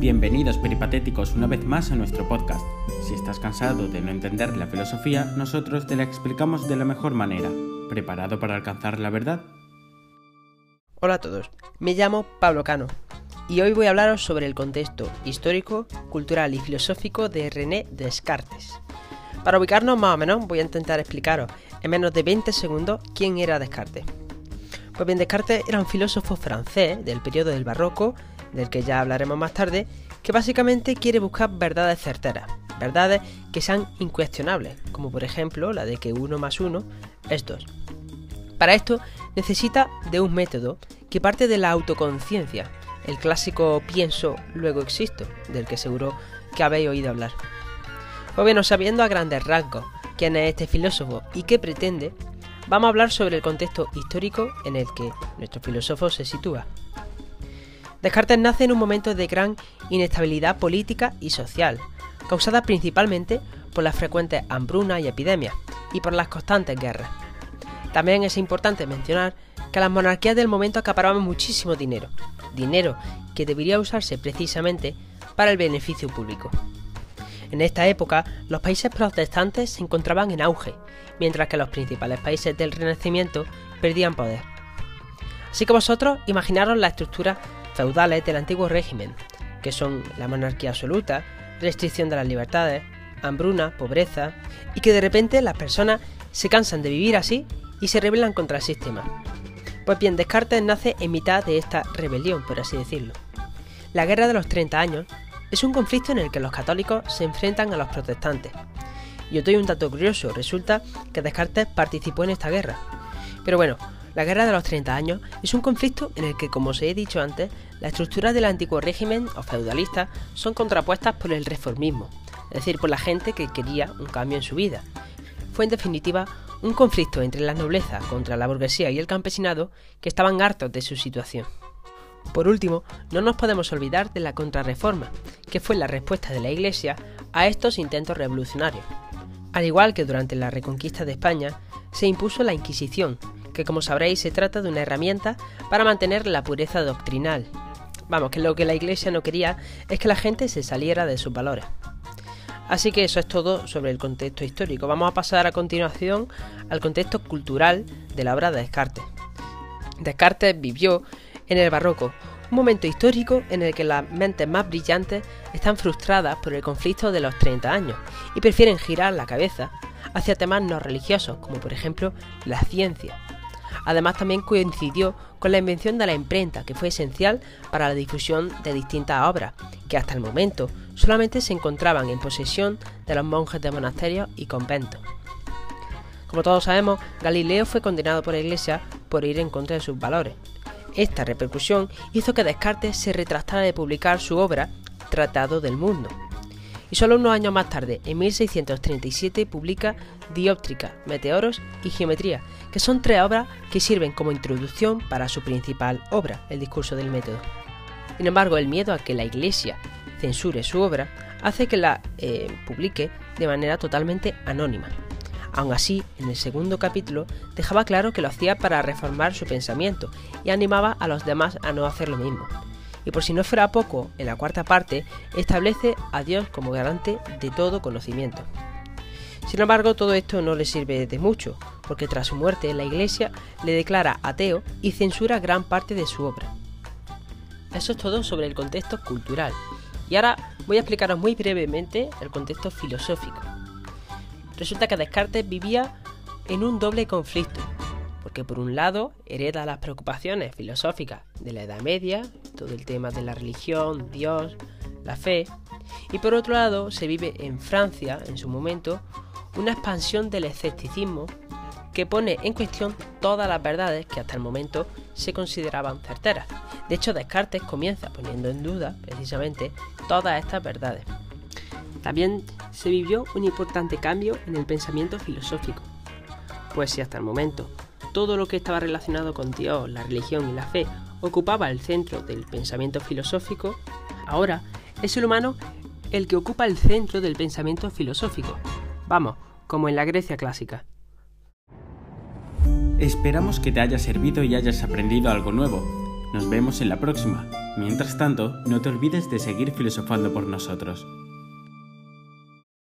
Bienvenidos peripatéticos una vez más a nuestro podcast. Si estás cansado de no entender la filosofía, nosotros te la explicamos de la mejor manera. ¿Preparado para alcanzar la verdad? Hola a todos, me llamo Pablo Cano y hoy voy a hablaros sobre el contexto histórico, cultural y filosófico de René Descartes. Para ubicarnos más o menos voy a intentar explicaros en menos de 20 segundos quién era Descartes. Pues bien, Descartes era un filósofo francés del periodo del barroco del que ya hablaremos más tarde, que básicamente quiere buscar verdades certeras, verdades que sean incuestionables, como por ejemplo la de que 1 más 1 es 2. Para esto necesita de un método que parte de la autoconciencia, el clásico pienso, luego existo, del que seguro que habéis oído hablar. Pues bien, sabiendo a grandes rasgos quién es este filósofo y qué pretende, vamos a hablar sobre el contexto histórico en el que nuestro filósofo se sitúa. Descartes nace en un momento de gran inestabilidad política y social, causada principalmente por las frecuentes hambrunas y epidemias, y por las constantes guerras. También es importante mencionar que las monarquías del momento acaparaban muchísimo dinero, dinero que debería usarse precisamente para el beneficio público. En esta época, los países protestantes se encontraban en auge, mientras que los principales países del Renacimiento perdían poder. Así que vosotros imaginaros la estructura del antiguo régimen, que son la monarquía absoluta, restricción de las libertades, hambruna, pobreza, y que de repente las personas se cansan de vivir así y se rebelan contra el sistema. Pues bien, Descartes nace en mitad de esta rebelión, por así decirlo. La Guerra de los 30 años es un conflicto en el que los católicos se enfrentan a los protestantes. Y os doy un dato curioso, resulta que Descartes participó en esta guerra. Pero bueno, la Guerra de los 30 años es un conflicto en el que, como os he dicho antes, la estructura del antiguo régimen o feudalista son contrapuestas por el reformismo, es decir, por la gente que quería un cambio en su vida. Fue en definitiva un conflicto entre la nobleza contra la burguesía y el campesinado que estaban hartos de su situación. Por último, no nos podemos olvidar de la contrarreforma, que fue la respuesta de la Iglesia a estos intentos revolucionarios. Al igual que durante la reconquista de España, se impuso la Inquisición, que como sabréis se trata de una herramienta para mantener la pureza doctrinal. Vamos, que lo que la Iglesia no quería es que la gente se saliera de sus valores. Así que eso es todo sobre el contexto histórico. Vamos a pasar a continuación al contexto cultural de la obra de Descartes. Descartes vivió en el barroco, un momento histórico en el que las mentes más brillantes están frustradas por el conflicto de los 30 años y prefieren girar la cabeza hacia temas no religiosos, como por ejemplo la ciencia, Además también coincidió con la invención de la imprenta, que fue esencial para la difusión de distintas obras, que hasta el momento solamente se encontraban en posesión de los monjes de monasterios y conventos. Como todos sabemos, Galileo fue condenado por la Iglesia por ir en contra de sus valores. Esta repercusión hizo que Descartes se retractara de publicar su obra Tratado del Mundo, y solo unos años más tarde, en 1637, publica Dióptrica, Meteoros y Geometría, que son tres obras que sirven como introducción para su principal obra, el discurso del método. Sin embargo, el miedo a que la Iglesia censure su obra hace que la eh, publique de manera totalmente anónima. Aún así, en el segundo capítulo dejaba claro que lo hacía para reformar su pensamiento y animaba a los demás a no hacer lo mismo y por si no fuera poco, en la cuarta parte establece a Dios como garante de todo conocimiento. Sin embargo, todo esto no le sirve de mucho, porque tras su muerte la Iglesia le declara ateo y censura gran parte de su obra. Eso es todo sobre el contexto cultural. Y ahora voy a explicaros muy brevemente el contexto filosófico. Resulta que Descartes vivía en un doble conflicto, porque por un lado hereda las preocupaciones filosóficas de la Edad Media, todo el tema de la religión, Dios, la fe, y por otro lado se vive en Francia, en su momento, una expansión del escepticismo que pone en cuestión todas las verdades que hasta el momento se consideraban certeras. De hecho, Descartes comienza poniendo en duda precisamente todas estas verdades. También se vivió un importante cambio en el pensamiento filosófico, pues si hasta el momento todo lo que estaba relacionado con Dios, la religión y la fe ocupaba el centro del pensamiento filosófico, ahora es el humano el que ocupa el centro del pensamiento filosófico. Vamos, como en la Grecia clásica. Esperamos que te haya servido y hayas aprendido algo nuevo. Nos vemos en la próxima. Mientras tanto, no te olvides de seguir filosofando por nosotros.